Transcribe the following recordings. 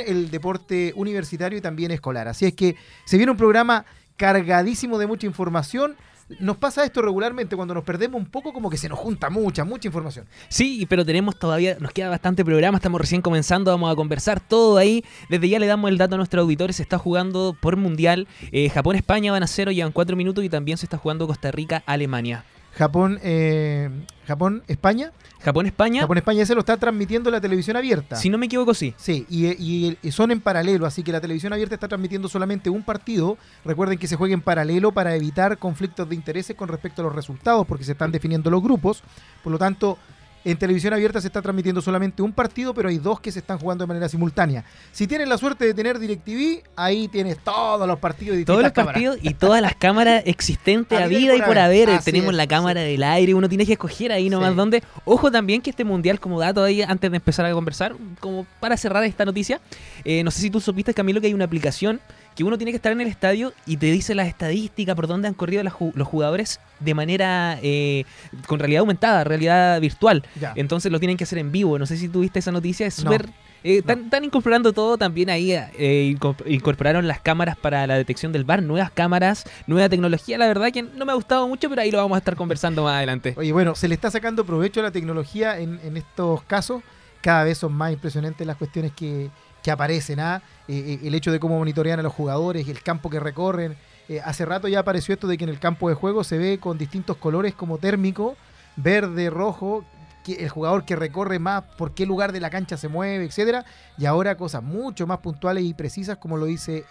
el deporte universitario y también escolar. Así es que se viene un programa cargadísimo de mucha información nos pasa esto regularmente cuando nos perdemos un poco como que se nos junta mucha, mucha información. Sí, pero tenemos todavía, nos queda bastante programa, estamos recién comenzando, vamos a conversar todo ahí. Desde ya le damos el dato a nuestros auditores, se está jugando por mundial. Eh, Japón-España van a cero, llevan cuatro minutos y también se está jugando Costa Rica-Alemania. Japón, eh, Japón, España. Japón, España. Japón, España, ese lo está transmitiendo la televisión abierta. Si no me equivoco, sí. Sí, y, son en paralelo, así que la televisión abierta está transmitiendo solamente un partido. Recuerden que se juega en paralelo para evitar conflictos de intereses con respecto a los resultados, porque se están definiendo los grupos. Por lo tanto, en televisión abierta se está transmitiendo solamente un partido, pero hay dos que se están jugando de manera simultánea. Si tienes la suerte de tener DirecTV, ahí tienes todos los partidos y Todos los partidos y todas las cámaras existentes a, vida y por haber. Tenemos la cámara del aire, uno tiene que escoger ahí nomás dónde. Ojo también que este mundial, como dato ahí, antes de empezar a conversar, como para cerrar esta noticia, eh, no sé si tú supiste, Camilo, que hay una aplicación que uno tiene que estar en el estadio y te dice las estadísticas por dónde han corrido los jugadores de manera eh, con realidad aumentada, realidad virtual. Entonces lo tienen que hacer en vivo. No sé si tuviste esa noticia, es súper... Eh, están, incorporando todo también ahí, eh, incorporaron las cámaras para la detección del bar, nuevas cámaras, nueva tecnología, la verdad que no me ha gustado mucho, pero ahí lo vamos a estar conversando más adelante. Oye, bueno, se le está sacando provecho a la tecnología en, en estos casos, cada vez son más impresionantes las cuestiones que, que aparecen, ¿ah? Eh, eh, el hecho de cómo monitorean a los jugadores, el campo que recorren. Eh, hace rato ya apareció esto de que en el campo de juego se ve con distintos colores como térmico, verde, rojo, el jugador que recorre más, por qué lugar de la cancha se mueve, etcétera, y ahora cosas mucho más puntuales y precisas como lo dice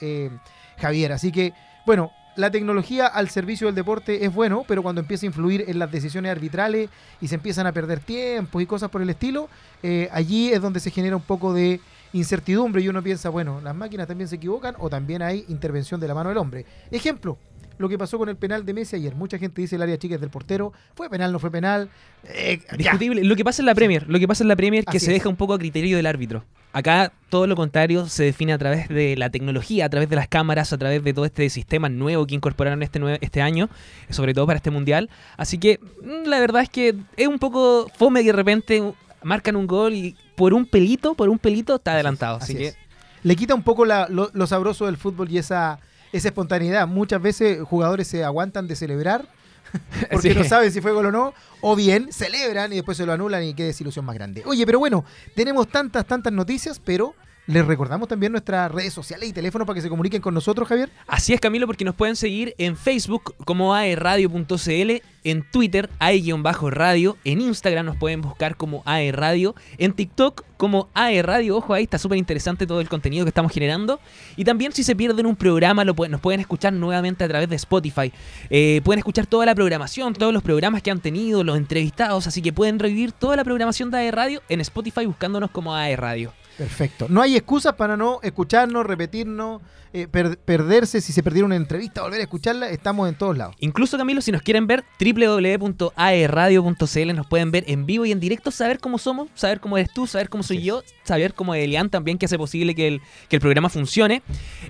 Javier. Así que, bueno, la tecnología al servicio del deporte es bueno, pero cuando empieza a influir en las decisiones arbitrales y se empiezan a perder tiempos y cosas por el estilo, allí es donde se genera un poco de incertidumbre y uno piensa, bueno, las máquinas también se equivocan o también hay intervención de la mano del hombre. Ejemplo, lo que pasó con el penal de Messi ayer. Mucha gente dice el área chica es del portero. ¿Fue penal, no fue penal? Eh, Discutible. Lo que pasa en la Premier, lo que pasa en la Premier es que se deja un poco a criterio del árbitro. Acá todo lo contrario se define a través de la tecnología, a través de las cámaras, a través de todo este sistema nuevo que incorporaron este, este año, sobre todo para este mundial. Así que mm, la verdad es que es un poco fome que de repente marcan un gol y por un pelito, por un pelito está adelantado. Así, que le quita un poco lo, sabroso del fútbol y esa, esa espontaneidad. Muchas veces jugadores se aguantan de celebrar porque no saben si fue gol o no, o bien celebran y después se lo anulan y qué desilusión más grande. Oye, pero bueno, tenemos tantas, tantas noticias, pero les recordamos también nuestras redes sociales y teléfono para que se comuniquen con nosotros, Javier. Así es, Camilo, porque nos pueden seguir en Facebook como aerradio.cl, en Twitter ae-radio, en Instagram nos pueden buscar como aerradio, en TikTok como aerradio, ojo ahí está súper interesante todo el contenido que estamos generando. Y también si se pierden un programa nos pueden escuchar nuevamente a través de Spotify. Eh, pueden escuchar toda la programación, todos los programas que han tenido, los entrevistados, así que pueden revivir toda la programación de aerradio en Spotify buscándonos como aerradio. Perfecto. No hay excusas para no escucharnos, repetirnos, eh, perderse. Si se perdieron una entrevista, volver a escucharla, estamos en todos lados. Incluso, Camilo, si nos quieren ver, www.aerradio.cl nos pueden ver en vivo y en directo, saber cómo somos, saber cómo eres tú, saber cómo soy yo, saber cómo Elian también, que hace posible que el, que el programa funcione.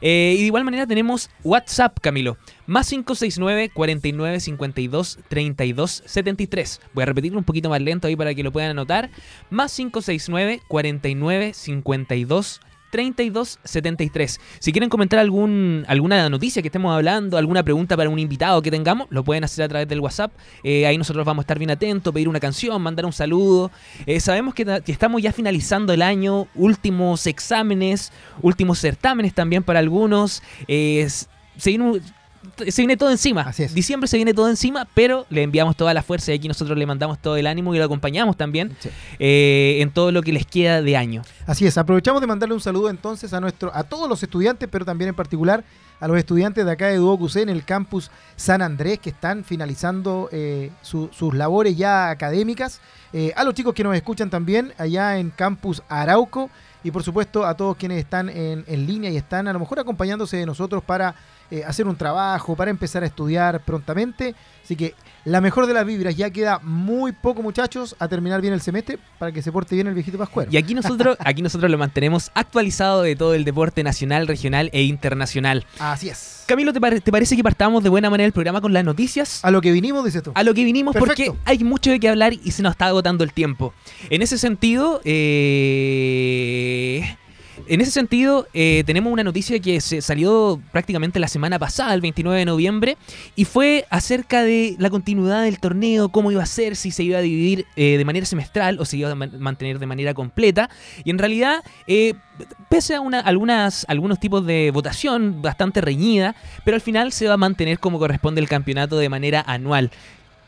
Eh, y de igual manera tenemos WhatsApp, Camilo. Más 569 49 52 32 73. Voy a repetirlo un poquito más lento ahí para que lo puedan anotar. Más 569 49 52 3273. Si quieren comentar algún, alguna noticia que estemos hablando, alguna pregunta para un invitado que tengamos, lo pueden hacer a través del WhatsApp. Eh, ahí nosotros vamos a estar bien atentos, pedir una canción, mandar un saludo. Eh, sabemos que, estamos ya finalizando el año, últimos exámenes, últimos certámenes también para algunos. Eh, se viene todo encima. Así es. Diciembre se viene todo encima, pero le enviamos toda la fuerza y aquí nosotros le mandamos todo el ánimo y lo acompañamos también eh, en todo lo que les queda de año. Así es, aprovechamos de mandarle un saludo entonces a nuestro, a todos los estudiantes, pero también en particular a los estudiantes de acá de Duoc en el campus San Andrés que están finalizando eh, sus labores ya académicas, eh, a los chicos que nos escuchan también allá en campus Arauco y por supuesto a todos quienes están en, en línea y están a lo mejor acompañándose de nosotros para eh, hacer un trabajo, para empezar a estudiar prontamente. Así que la mejor de las vibras, ya queda muy poco muchachos a terminar bien el semestre para que se porte bien el viejito Pascuero. Y aquí nosotros, aquí nosotros lo mantenemos actualizado de todo el deporte nacional, regional e internacional. Así es. Camilo, ¿te, parece que partamos de buena manera el programa con las noticias? A lo que vinimos, dices tú. A lo que vinimos porque hay mucho de qué hablar y se nos está agotando el tiempo. En ese sentido, eh en ese sentido, eh, tenemos una noticia que se salió prácticamente la semana pasada, el 29 de noviembre, y fue acerca de la continuidad del torneo, cómo iba a ser, si se iba a dividir eh, de manera semestral o se iba a mantener de manera completa. Y en realidad, eh, pese a una, algunas, algunos tipos de votación bastante reñida, pero al final se va a mantener como corresponde el campeonato de manera anual.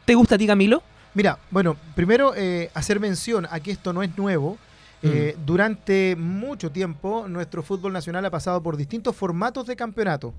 ¿Te gusta a ti, Camilo? Mira, bueno, primero hacer mención a que esto no es nuevo. Eh, durante mucho tiempo nuestro fútbol nacional ha pasado por distintos formatos de campeonato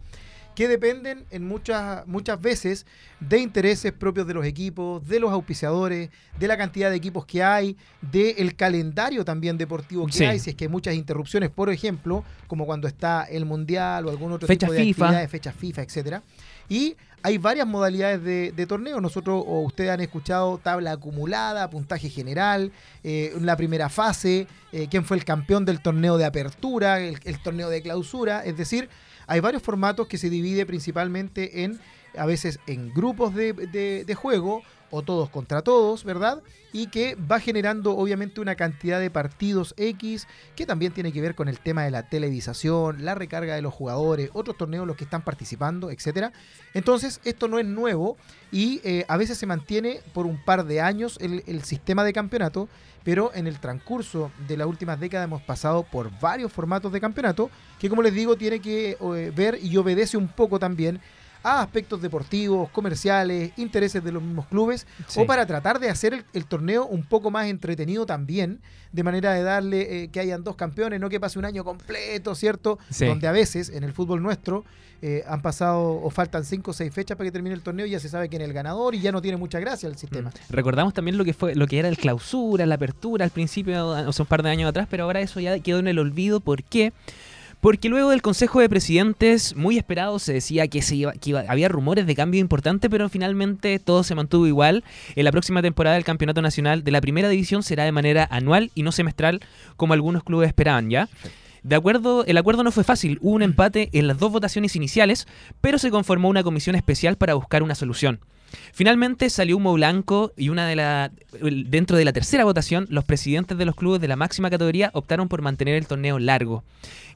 que dependen en muchas, muchas veces de intereses propios de los equipos, de los auspiciadores, de la cantidad de equipos que hay, del calendario también deportivo que hay, si es que hay muchas interrupciones, por ejemplo, como cuando está el Mundial o algún otro fecha tipo de FIFA. actividades, fechas FIFA, etcétera. Y hay varias modalidades de, de torneo. Nosotros o ustedes han escuchado tabla acumulada, puntaje general, eh, la primera fase, eh, quién fue el campeón del torneo de apertura, el, torneo de clausura. Es decir, hay varios formatos que se divide principalmente en, a veces en grupos de, juego o todos contra todos, ¿verdad? Y que va generando obviamente una cantidad de partidos X que también tiene que ver con el tema de la televisación, la recarga de los jugadores, otros torneos los que están participando, etcétera. Entonces, esto no es nuevo y eh, a veces se mantiene por un par de años el, el sistema de campeonato, pero en el transcurso de las últimas décadas hemos pasado por varios formatos de campeonato que, como les digo, tiene que eh, ver y obedece un poco también a aspectos deportivos, comerciales, intereses de los mismos clubes, o para tratar de hacer el, torneo un poco más entretenido también, de manera de darle eh, que hayan dos campeones, no que pase un año completo, ¿cierto? Donde a veces en el fútbol nuestro eh, han pasado o faltan cinco o seis fechas para que termine el torneo y ya se sabe quién es el ganador y ya no tiene mucha gracia el sistema. Mm. Recordamos también lo que fue lo que era el clausura, la apertura al principio, o sea, un par de años atrás, pero ahora eso ya quedó en el olvido. ¿Por qué? Porque luego del Consejo de Presidentes, muy esperado, se decía que había rumores de cambio importante, pero finalmente todo se mantuvo igual. En la próxima temporada del Campeonato Nacional de la Primera División será de manera anual y no semestral, como algunos clubes esperaban ya. De acuerdo, el acuerdo no fue fácil, hubo un empate en las dos votaciones iniciales, pero se conformó una comisión especial para buscar una solución. Finalmente salió humo blanco y una de la, dentro de la tercera votación, los presidentes de los clubes de la máxima categoría optaron por mantener el torneo largo.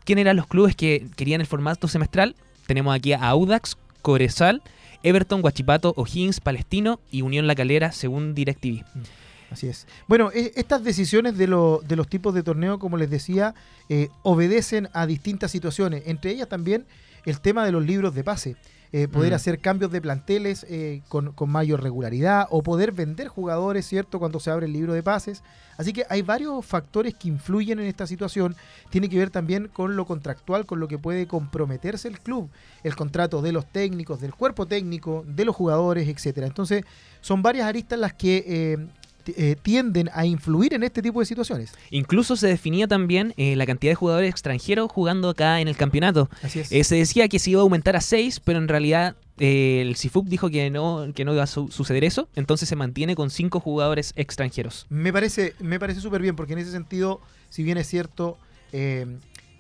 ¿Quién eran los clubes que querían el formato semestral? Tenemos aquí a Audax, Corezal, Everton, Guachipato, O'Higgins, Palestino y Unión La Calera, según DirecTV. Mm, así es. Bueno, e, estas decisiones de, de, los tipos de torneo, como les decía, eh, obedecen a distintas situaciones, entre ellas también el tema de los libros de pase. Eh, poder mm. hacer cambios de planteles eh, con, mayor regularidad o poder vender jugadores, ¿cierto? Cuando se abre el libro de pases. Así que hay varios factores que influyen en esta situación. Tiene que ver también con lo contractual, con lo que puede comprometerse el club, el contrato de los técnicos, del cuerpo técnico, de los jugadores, etcétera. Entonces, son varias aristas las que eh, eh, tienden a influir en este tipo de situaciones. Incluso se definía también eh, la cantidad de jugadores extranjeros jugando acá en el campeonato. Así es. Eh, se decía que se iba a aumentar a 6, pero en realidad el CIFUP dijo que no, que no iba a suceder eso, entonces se mantiene con 5 jugadores extranjeros. Me parece me parece súper bien, porque en ese sentido, si bien es cierto,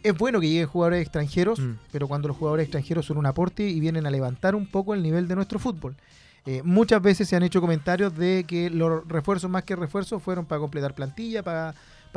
es bueno que lleguen jugadores extranjeros, mm. pero cuando los jugadores extranjeros son un aporte y vienen a levantar un poco el nivel de nuestro fútbol. Eh, muchas veces se han hecho comentarios de que los refuerzos más que refuerzos fueron para completar plantilla, para,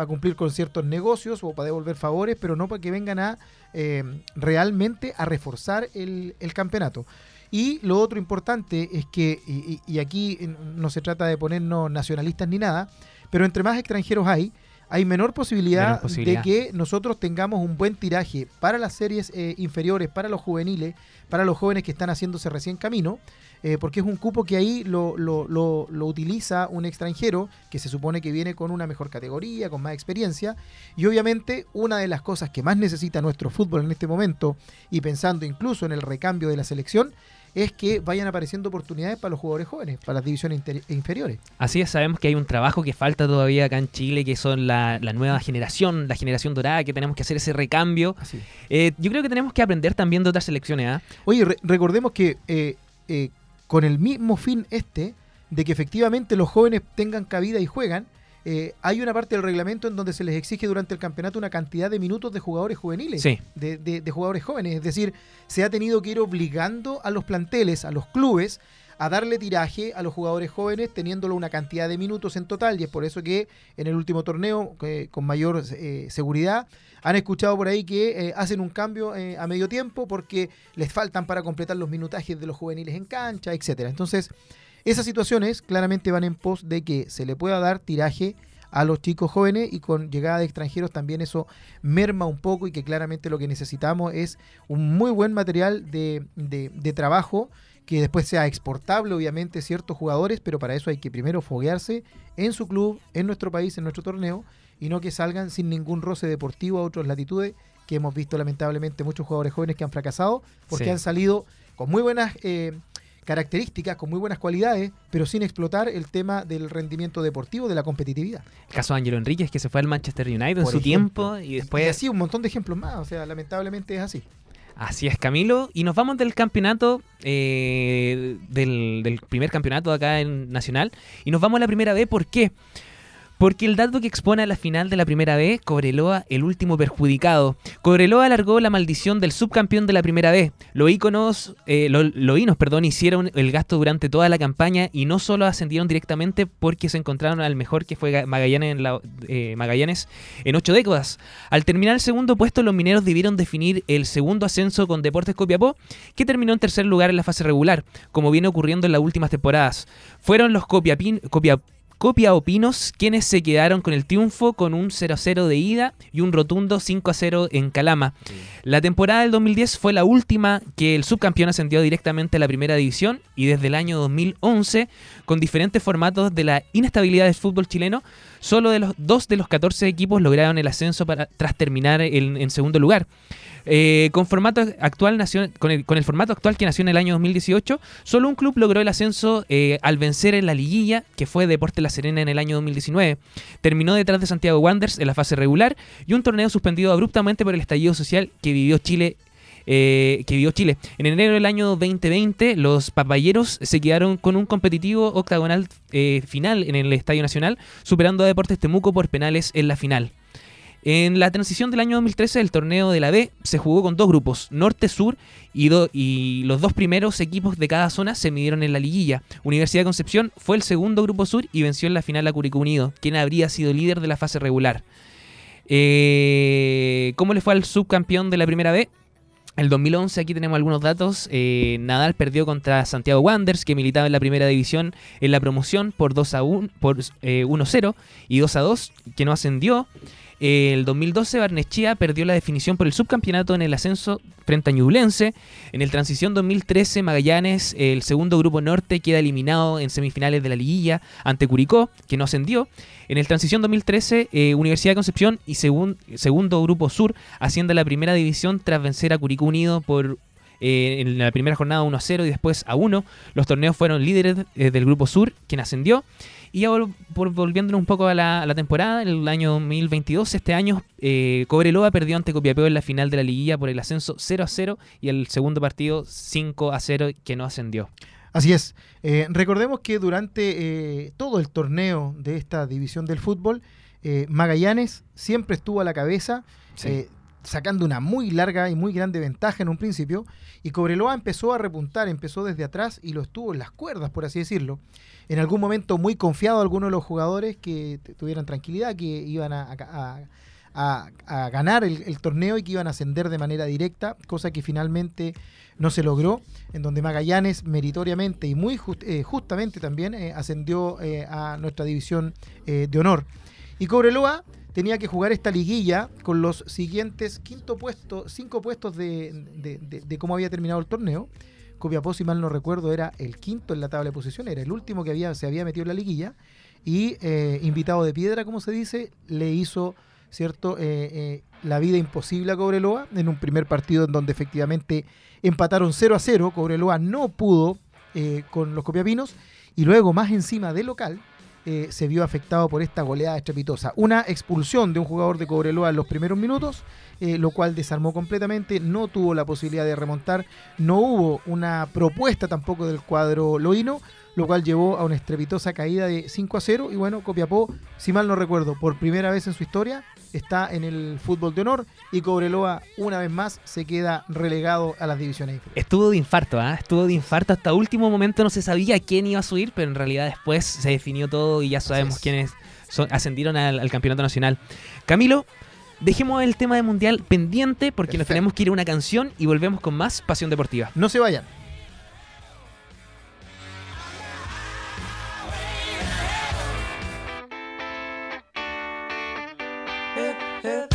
cumplir con ciertos negocios o para devolver favores, pero no para que vengan a eh, realmente a reforzar el, campeonato. Y lo otro importante es que, y, aquí no se trata de ponernos nacionalistas ni nada, pero entre más extranjeros hay, hay menor posibilidad, de que nosotros tengamos un buen tiraje para las series eh, inferiores, para los juveniles, para los jóvenes que están haciéndose recién camino, eh, porque es un cupo que ahí lo, lo, lo, utiliza un extranjero que se supone que viene con una mejor categoría, con más experiencia, y obviamente una de las cosas que más necesita nuestro fútbol en este momento, y pensando incluso en el recambio de la selección, es que vayan apareciendo oportunidades para los jugadores jóvenes, para las divisiones inferiores. Así es, sabemos que hay un trabajo que falta todavía acá en Chile, que son la, nueva generación, la generación dorada, que tenemos que hacer ese recambio. Eh, yo creo que tenemos que aprender también de otras selecciones. ¿ah? Oye, recordemos que eh, con el mismo fin este, de que efectivamente los jóvenes tengan cabida y juegan, eh, hay una parte del reglamento en donde se les exige durante el campeonato una cantidad de minutos de jugadores juveniles, de, de, jugadores jóvenes. Es decir, se ha tenido que ir obligando a los planteles, a los clubes, a darle tiraje a los jugadores jóvenes, teniéndolo una cantidad de minutos en total, y es por eso que en el último torneo, con mayor eh, seguridad, han escuchado por ahí que eh, hacen un cambio eh, a medio tiempo porque les faltan para completar los minutajes de los juveniles en cancha, etcétera. Entonces, esas situaciones claramente van en pos de que se le pueda dar tiraje a los chicos jóvenes y con llegada de extranjeros también eso merma un poco y que claramente lo que necesitamos es un muy buen material de, de, trabajo que después sea exportable, obviamente, ciertos jugadores, pero para eso hay que primero foguearse en su club, en nuestro país, en nuestro torneo, y no que salgan sin ningún roce deportivo a otras latitudes, que hemos visto lamentablemente muchos jugadores jóvenes que han fracasado porque han salido con muy buenas eh, características, con muy buenas cualidades, pero sin explotar el tema del rendimiento deportivo, de la competitividad. El caso de Ángelo Enríquez, que se fue al Manchester United en su tiempo y después... Y así un montón de ejemplos más, o sea, lamentablemente es así. Así es, Camilo. Y nos vamos del campeonato, eh, del, del, primer campeonato acá en Nacional, y nos vamos a la primera vez. ¿Por qué? Porque el dato que expone a la final de la primera vez, Cobreloa, el último perjudicado. Cobreloa alargó la maldición del subcampeón de la primera vez. Los íconos, eh, los, perdón, hicieron el gasto durante toda la campaña y no solo ascendieron directamente porque se encontraron al mejor que fue Magallanes en, la, eh, Magallanes en ocho décadas. Al terminar el segundo puesto, los mineros debieron definir el segundo ascenso con Deportes Copiapó, que terminó en tercer lugar en la fase regular, como viene ocurriendo en las últimas temporadas. Fueron los Copiapín, Copia Opinos, quienes se quedaron con el triunfo con un 0-0 de ida y un rotundo 5-0 en Calama. La temporada del 2010 fue la última que el subcampeón ascendió directamente a la primera división y desde el año 2011, con diferentes formatos de la inestabilidad del fútbol chileno, solo de los dos de los 14 equipos lograron el ascenso para, tras terminar en segundo lugar. Eh, con, formato actual con, el, formato actual que nació en el año 2018, solo un club logró el ascenso eh, al vencer en la liguilla, que fue Deporte La Serena en el año 2019. Terminó detrás de Santiago Wanderers en la fase regular y un torneo suspendido abruptamente por el estallido social que vivió Chile eh, que vivió Chile. En enero del año 2020, los papayeros se quedaron con un competitivo octagonal final en el Estadio Nacional, superando a Deportes Temuco por penales en la final. En la transición del año 2013, el torneo de la B se jugó con dos grupos, norte-sur, y, y, los dos primeros equipos de cada zona se midieron en la liguilla. Universidad de Concepción fue el segundo grupo sur y venció en la final a Curicó Unido, quien habría sido líder de la fase regular. Eh, ¿Cómo le fue al subcampeón de la primera B? El 2011, aquí tenemos algunos datos. Eh, Nadal perdió contra Santiago Wanderers, que militaba en la primera división en la promoción por 2 a 1, por 1-0 eh, y 2 a 2, que no ascendió. El 2012 Barnechea perdió la definición por el subcampeonato en el ascenso frente a Ñublense. En el transición 2013 Magallanes, el segundo grupo norte, queda eliminado en semifinales de la liguilla ante Curicó, que no ascendió. En el transición 2013 eh, Universidad de Concepción y segundo grupo sur asciende a la primera división tras vencer a Curicó Unido por eh, en la primera jornada 1 a 0 y después a 1. Los torneos fueron líderes eh, del grupo sur, quien ascendió. Y ya volviéndonos un poco a la, temporada, en el año 2022, este año, eh, Cobreloa perdió ante Copiapeo en la final de la liguilla por el ascenso 0 a 0 y el segundo partido 5 a 0 que no ascendió. Así es. Eh, recordemos que durante eh, todo el torneo de esta división del fútbol, eh, Magallanes siempre estuvo a la cabeza. Sacando una muy larga y muy grande ventaja en un principio, y Cobreloa empezó a repuntar, empezó desde atrás y lo estuvo en las cuerdas, por así decirlo en algún momento muy confiado algunos de los jugadores que tuvieran tranquilidad, que iban a, ganar el, torneo y que iban a ascender de manera directa, cosa que finalmente no se logró, en donde Magallanes meritoriamente y muy eh, justamente también eh, ascendió eh, a nuestra división de honor. Y Cobreloa tenía que jugar esta liguilla con los siguientes quinto puesto, cinco puestos de cómo había terminado el torneo. Copiapó, si mal no recuerdo, era el quinto en la tabla de posiciones, era el último que había, se había metido en la liguilla. Y eh, invitado de piedra, como se dice, le hizo cierto eh, eh, la vida imposible a Cobreloa en un primer partido en donde efectivamente empataron 0 a 0. Cobreloa no pudo con los copiapinos y luego más encima de local se vio afectado por esta goleada estrepitosa. Una expulsión de un jugador de Cobreloa en los primeros minutos eh, lo cual desarmó completamente, no tuvo la posibilidad de remontar, no hubo una propuesta tampoco del cuadro loíno, lo cual llevó a una estrepitosa caída de 5 a 0. Y bueno, Copiapó, si mal no recuerdo, por primera vez en su historia, está en el fútbol de honor y Cobreloa, una vez más, se queda relegado a las divisiones inferiores. Estuvo de infarto, ¿ah? Estuvo de infarto. Hasta último momento no se sabía quién iba a subir, pero en realidad después se definió todo y ya sabemos es. quiénes son- ascendieron al, al campeonato nacional. Camilo, dejemos el tema de mundial pendiente porque nos tenemos que ir a una canción y volvemos con más pasión deportiva. No se vayan. Yeah.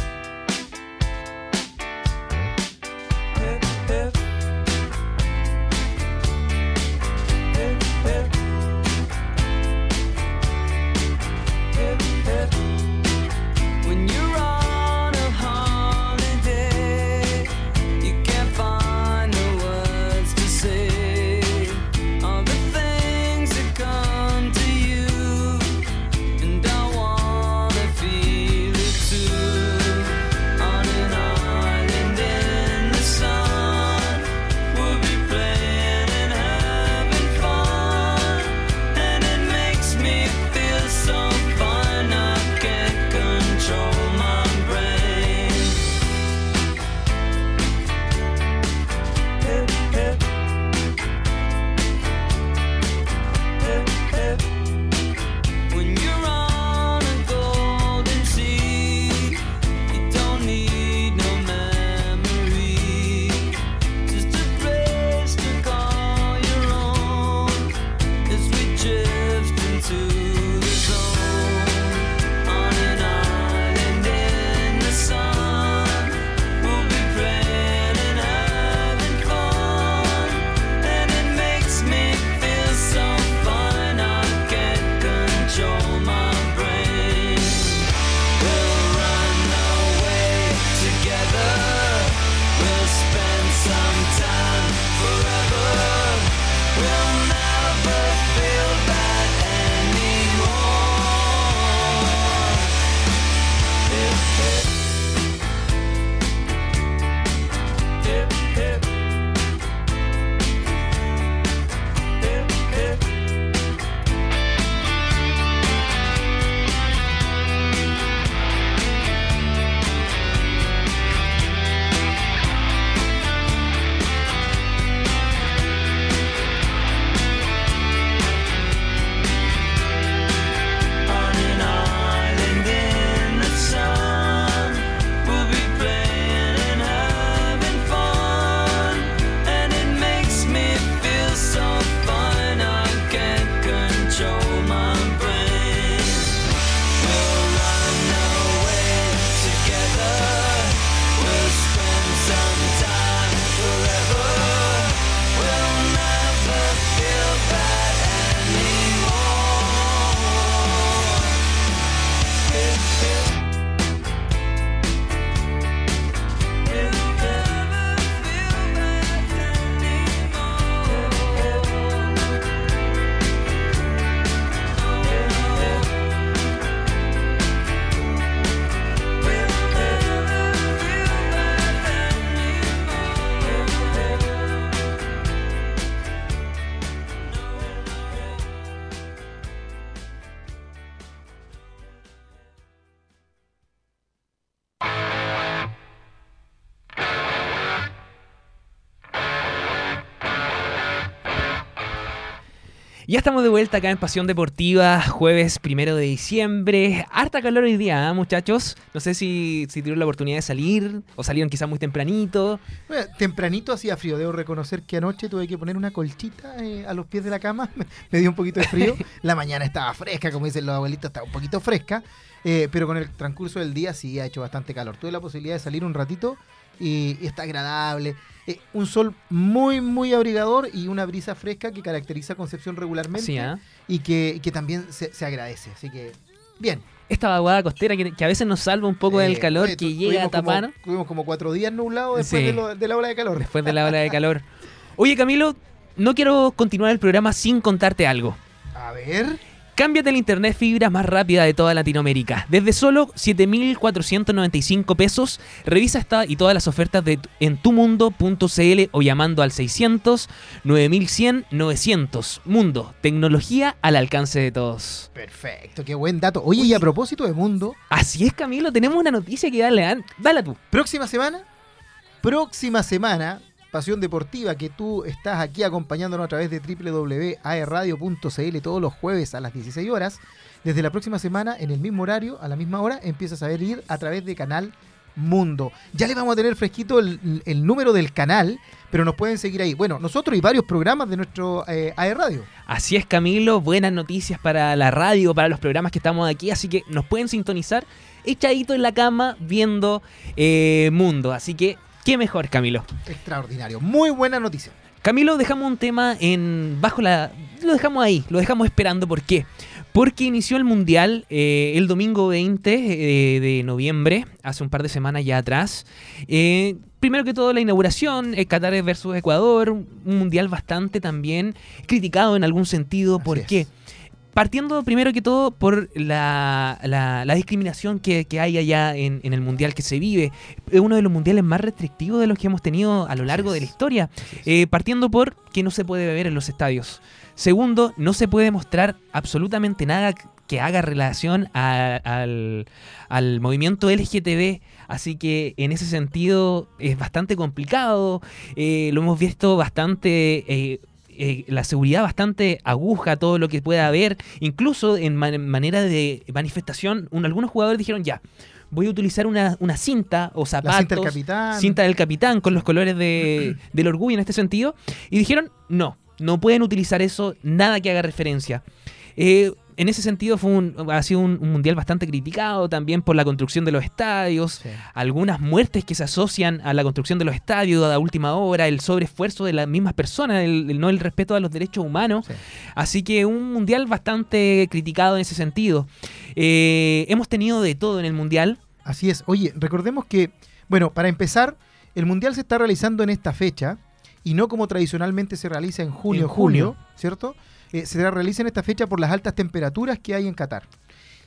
Ya estamos de vuelta acá en Pasión Deportiva, jueves primero de diciembre. Harta calor hoy día, ¿ah, muchachos. No sé si, si tuvieron la oportunidad de salir o salieron quizás muy tempranito. Bueno, tempranito hacía frío, debo reconocer que anoche tuve que poner una colchita eh, a los pies de la cama, me dio un poquito de frío. La mañana estaba fresca, como dicen los abuelitos, estaba un poquito fresca, eh, pero con el transcurso del día sí ha hecho bastante calor. Tuve la posibilidad de salir un ratito y, y está agradable. Eh, un sol muy, muy abrigador y una brisa fresca que caracteriza a Concepción regularmente Sí, ¿ah? y que, que también se, se agradece. Así que, bien. Esta vaguada costera que, que a veces nos salva un poco del calor oye, que tu- llega a tuvimos como- tapar Tuvimos como cuatro días nublados después Sí. de, lo- de la ola de calor. después de la hora de calor. Oye, Camilo, no quiero continuar el programa sin contarte algo. A ver. Cámbiate la internet fibra más rápida de toda Latinoamérica. Desde solo 7.495 pesos, revisa esta y todas las ofertas de, en tumundo.cl o llamando al 600 9100 900. Mundo, tecnología al alcance de todos. Perfecto, qué buen dato. Oye, y a propósito de mundo, Así es, Camilo, tenemos una noticia que darle. a- Dala tú. próxima semana, próxima semana, Pasión Deportiva, que tú estás aquí acompañándonos a través de www.aerradio.cl todos los jueves a las 16 horas. Desde la próxima semana, en el mismo horario, a la misma hora, empiezas a ver ir a través de Canal Mundo. Ya le vamos a tener fresquito el, número del canal, pero nos pueden seguir ahí. Bueno, nosotros y varios programas de nuestro eh, Radio. Así es, Camilo. Buenas noticias para la radio, para los programas que estamos aquí. Así que nos pueden sintonizar echadito en la cama viendo eh, Mundo. Así que, qué mejor, Camilo. Extraordinario. Muy buena noticia. Camilo, dejamos un tema en bajo la. Lo dejamos ahí, lo dejamos esperando. ¿Por qué? Porque inició el Mundial eh, el domingo 20 eh, de noviembre, hace un par de semanas ya atrás. Eh, primero que todo, la inauguración, Qatar versus Ecuador, un Mundial bastante también criticado en algún sentido. Así ¿Por es. qué? Partiendo primero que todo por la, la- la discriminación que, que hay allá en, en el mundial que se vive. Es uno de los mundiales más restrictivos de los que hemos tenido a lo largo de la historia. Eh, partiendo por que no se puede beber en los estadios. Segundo, no se puede mostrar absolutamente nada que haga relación a- al, al movimiento LGTB. Así que en ese sentido es bastante complicado. Eh, lo hemos visto bastante. eh, eh, la seguridad bastante aguja todo lo que pueda haber. Incluso en man- manera de manifestación, un- algunos jugadores dijeron ya. Voy a utilizar una, una cinta o La zapatos cinta del capitán. cinta del capitán con los colores de- del orgullo en este sentido. Y dijeron, no, no pueden utilizar eso, nada que haga referencia. Eh, en ese sentido fue un, ha sido un, un mundial bastante criticado también por la construcción de los estadios, Sí. algunas muertes que se asocian a la construcción de los estadios a la última hora, el sobreesfuerzo de las mismas personas, el, el no el respeto a los derechos humanos. Sí. Así que un mundial bastante criticado en ese sentido. Eh, hemos tenido de todo en el mundial. Así es. Oye, recordemos que, bueno, para empezar, el Mundial se está realizando en esta fecha y no como tradicionalmente se realiza en junio, En junio. julio, ¿cierto? Eh, se realiza en esta fecha por las altas temperaturas que hay en Qatar.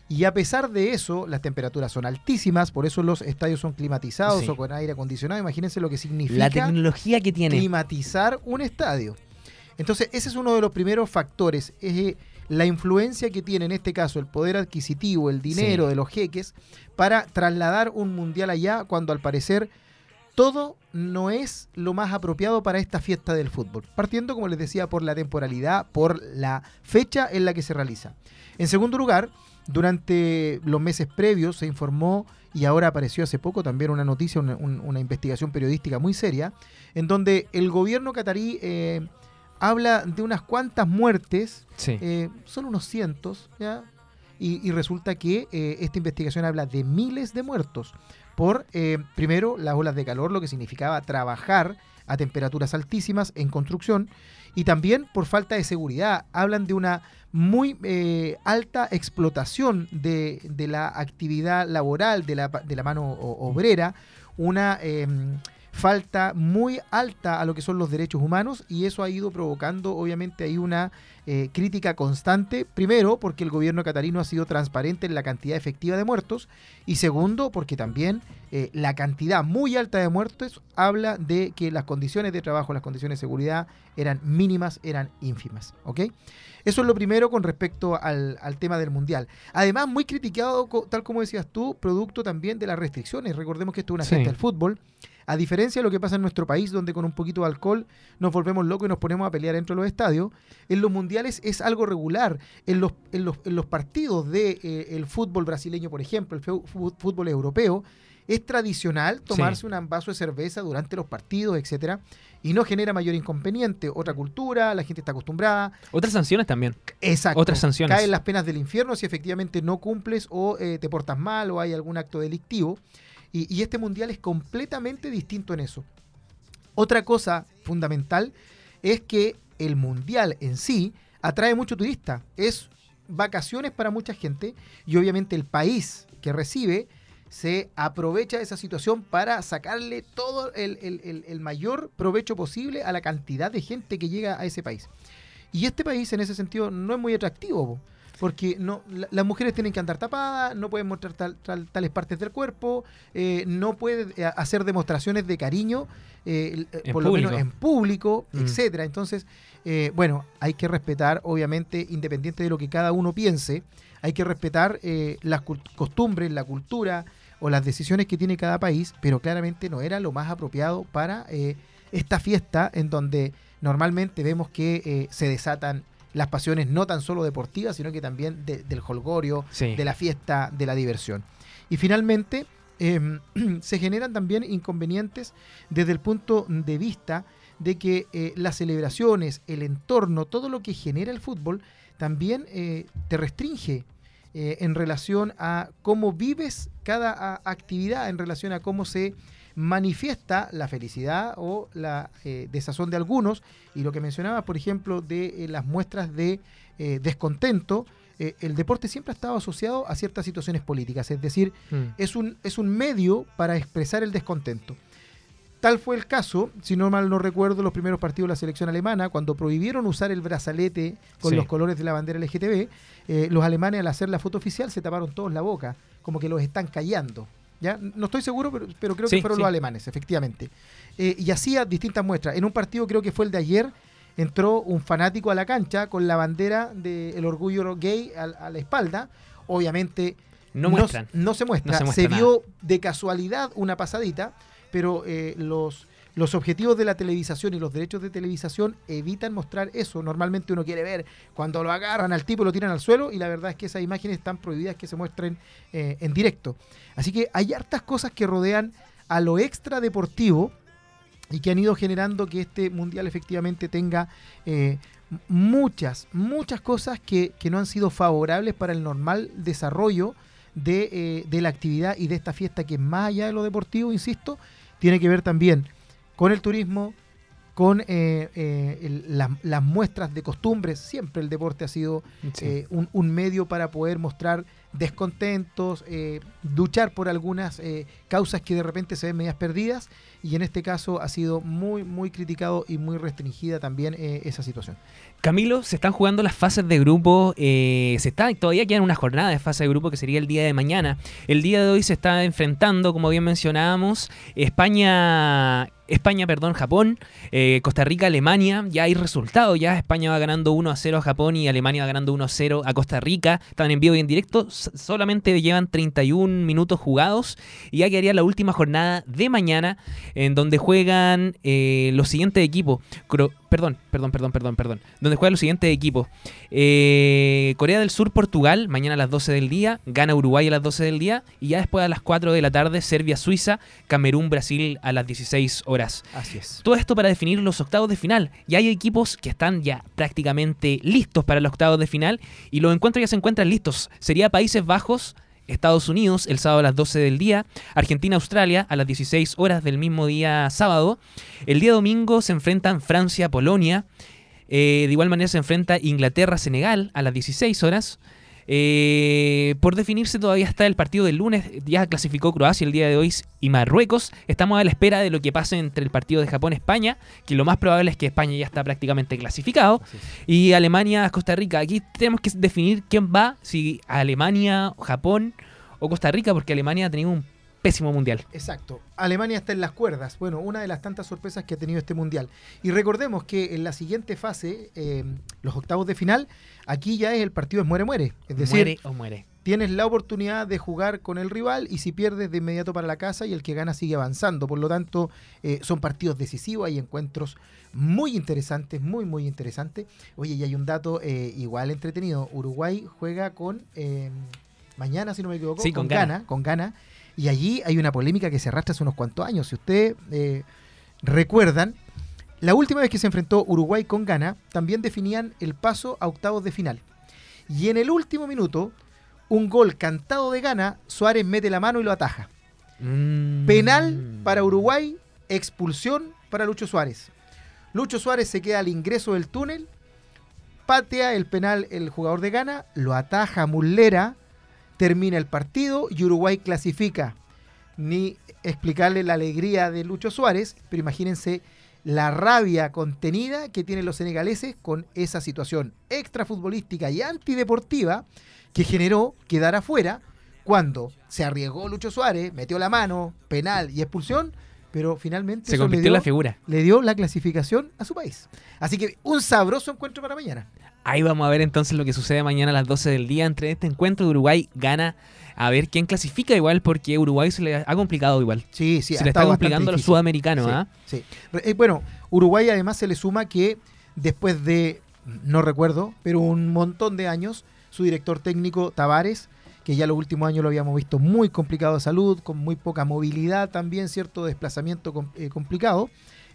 Y a pesar de eso, las temperaturas son altísimas, por eso los estadios son climatizados Sí. o con aire acondicionado. Imagínense lo que significa La tecnología que tiene. climatizar un estadio. Entonces, ese es uno de los primeros factores, es eh, la influencia que tiene en este caso el poder adquisitivo, el dinero Sí. de los jeques, para trasladar un mundial allá cuando al parecer todo no es lo más apropiado para esta fiesta del fútbol. Partiendo, como les decía, por la temporalidad, por la fecha en la que se realiza. En segundo lugar, durante los meses previos se informó, y ahora apareció hace poco también una noticia, una, un- una investigación periodística muy seria, en donde el gobierno catarí eh, habla de unas cuantas muertes, Sí. eh, son unos cientos, ¿ya? Y, y resulta que eh, esta investigación habla de miles de muertos por, eh, primero, las olas de calor, lo que significaba trabajar a temperaturas altísimas en construcción, y también por falta de seguridad. Hablan de una muy eh, alta explotación de, de la actividad laboral, de la, de la mano obrera, una em, falta muy alta a lo que son los derechos humanos y eso ha ido provocando obviamente ahí una eh, crítica constante, primero porque el gobierno catarino ha sido transparente en la cantidad efectiva de muertos y segundo porque también eh, la cantidad muy alta de muertos habla de que las condiciones de trabajo, las condiciones de seguridad eran mínimas, eran ínfimas, ¿ok? Eso es lo primero con respecto al, al tema del mundial. Además, muy criticado, tal como decías tú, producto también de las restricciones. Recordemos que esto es una Sí. fiesta del fútbol. A diferencia de lo que pasa en nuestro país, donde con un poquito de alcohol nos volvemos locos y nos ponemos a pelear dentro de los estadios, en los mundiales es algo regular. En los, en los, en los partidos del de, eh, el fútbol brasileño, por ejemplo, el fútbol europeo, es tradicional tomarse un vaso de cerveza durante los partidos, etcétera, y no genera mayor inconveniente. Otra cultura, la gente está acostumbrada. Otras sanciones también. Exacto. Otras sanciones. Caen las penas del infierno si efectivamente no cumples o eh, te portas mal o hay algún acto delictivo. Y, este mundial es completamente distinto en eso. Otra cosa fundamental es que el mundial en sí atrae mucho turista. Es vacaciones para mucha gente y obviamente el país que recibe se aprovecha de esa situación para sacarle todo el, mayor provecho posible a la cantidad de gente que llega a ese país. Y este país en ese sentido no es muy atractivo. Porque no la- las mujeres tienen que andar tapadas, no pueden mostrar tal- tal- tales partes del cuerpo, eh, no pueden eh, hacer demostraciones de cariño, eh, eh, por lo menos en público, Mm. etcétera. Entonces, eh, bueno, hay que respetar, obviamente, independiente de lo que cada uno piense, hay que respetar eh, las costumbres, la cultura o las decisiones que tiene cada país, pero claramente no era lo más apropiado para eh, esta fiesta en donde normalmente vemos que se desatan las pasiones no tan solo deportivas, sino que también de- del holgorio, Sí. de la fiesta, de la diversión. Y finalmente, eh, se generan también inconvenientes desde el punto de vista de que eh, las celebraciones, el entorno, todo lo que genera el fútbol, también eh, te restringe eh, en relación a cómo vives cada a- actividad, en relación a cómo se manifiesta la felicidad o la eh, desazón de algunos. Y lo que mencionaba, por ejemplo, de eh, las muestras de eh, descontento, el deporte siempre ha estado asociado a ciertas situaciones políticas, es decir, Mm. es un, es un medio para expresar el descontento. Tal fue el caso, si no mal no recuerdo, los primeros partidos de la selección alemana, cuando prohibieron usar el brazalete con Sí. los colores de la bandera LGTB, los alemanes al hacer la foto oficial se taparon todos la boca, como que los están callando. ¿Ya? No estoy seguro, pero, pero creo Sí, que fueron sí. los alemanes, efectivamente. Eh, y hacía distintas muestras. En un partido, creo que fue el de ayer, entró un fanático a la cancha con la bandera del orgullo gay a, a la espalda. Obviamente No muestran. no se muestra. No se vio de casualidad una pasadita, pero eh, los, los objetivos de la televisación y los derechos de televisación evitan mostrar eso. Normalmente uno quiere ver cuando lo agarran al tipo lo tiran al suelo y la verdad es que esas imágenes están prohibidas que se muestren eh, en directo. Así que hay hartas cosas que rodean a lo extra deportivo y que han ido generando que este mundial efectivamente tenga eh, muchas, muchas cosas que, que no han sido favorables para el normal desarrollo de, eh, de la actividad y de esta fiesta que más allá de lo deportivo, insisto, tiene que ver también con el turismo, con eh, eh, el- las- las muestras de costumbres. Siempre el deporte ha sido Sí. eh, un, un medio para poder mostrar descontentos, eh, luchar por algunas eh, causas que de repente se ven medias perdidas y en este caso ha sido muy, muy criticado y muy restringida también eh, esa situación. Camilo, se están jugando las fases de grupo. eh, se está, todavía quedan una jornada de fase de grupo que sería el día de mañana. El día de hoy se está enfrentando, como bien mencionábamos, España, España, perdón, Japón, Costa Rica, Alemania. Ya hay resultados. Ya España va ganando 1 a 0 a Japón y Alemania va ganando 1 a 0 a Costa Rica. Están en vivo y en directo. Solamente llevan 31 minutos jugados. Y ya quedaría la última jornada de mañana, en donde juegan eh, los siguientes equipos. Perdón, perdón, perdón, perdón, perdón. Donde juegan los siguientes equipos. Eh, Corea del Sur, Portugal, mañana a las 12 del día. Gana Uruguay a las 12 del día. Y ya después a las 4 de la tarde, Serbia, Suiza. Camerún, Brasil a las 16 horas. Así es. Todo esto para definir los octavos de final. Y hay equipos que están ya prácticamente listos para los octavos de final. Y los encuentros ya se encuentran listos. Sería Países Bajos, Estados Unidos, el sábado a las 12 del día. Argentina, Australia a las 16 horas del mismo día sábado. El día domingo se enfrentan Francia, Polonia. Eh, de igual manera se enfrenta Inglaterra, Senegal a las 16 horas. Eh, por definirse todavía está el partido del lunes. Ya clasificó Croacia el día de hoy y Marruecos. Estamos a la espera de lo que pase entre el partido de Japón-España, que lo más probable es que España ya está prácticamente clasificado. Y Alemania-Costa Rica. Aquí tenemos que definir quién va, si Alemania, Japón o Costa Rica, porque Alemania ha tenido un pésimo mundial. Exacto. Alemania está en las cuerdas. Bueno, una de las tantas sorpresas que ha tenido este mundial. Y recordemos que en la siguiente fase, eh, los octavos de final, aquí ya es el partido es muere-muere. Es decir, muere o muere. tienes la oportunidad de jugar con el rival y si pierdes de inmediato para la casa y el que gana sigue avanzando. Por lo tanto, eh, son partidos decisivos, hay encuentros muy interesantes, muy, muy interesantes. Oye, y hay un dato eh, igual entretenido. Uruguay juega con, eh, mañana si no me equivoco, Sí, con Ghana. con Ghana. Y allí hay una polémica que se arrastra hace unos cuantos años. Si ustedes eh, recuerdan, la última vez que se enfrentó Uruguay con Ghana, también definían el paso a octavos de final. Y en el último minuto, un gol cantado de Ghana, Suárez mete la mano y lo ataja. Mm. Penal para Uruguay, expulsión para Lucho Suárez. Lucho Suárez se queda al ingreso del túnel, patea el penal el jugador de Ghana, lo ataja Mullera, termina el partido y Uruguay clasifica. Ni explicarle la alegría de Lucho Suárez, pero imagínense la rabia contenida que tienen los senegaleses con esa situación extrafutbolística y antideportiva que generó quedar afuera cuando se arriesgó Lucho Suárez, metió la mano, penal y expulsión, pero finalmente Se convirtió en la figura. le dio la clasificación a su país. Así que un sabroso encuentro para mañana. Ahí vamos a ver entonces lo que sucede mañana a las 12 del día entre este encuentro Uruguay gana a ver quién clasifica igual porque Uruguay se le ha complicado igual. Sí, sí, se le está complicando a los sudamericanos, Sí, ¿ah? sí. Eh, bueno, Uruguay además se le suma que después de, no recuerdo, pero un montón de años, su director técnico Tavares, que ya los últimos años lo habíamos visto muy complicado de salud, con muy poca movilidad también, cierto desplazamiento eh, complicado,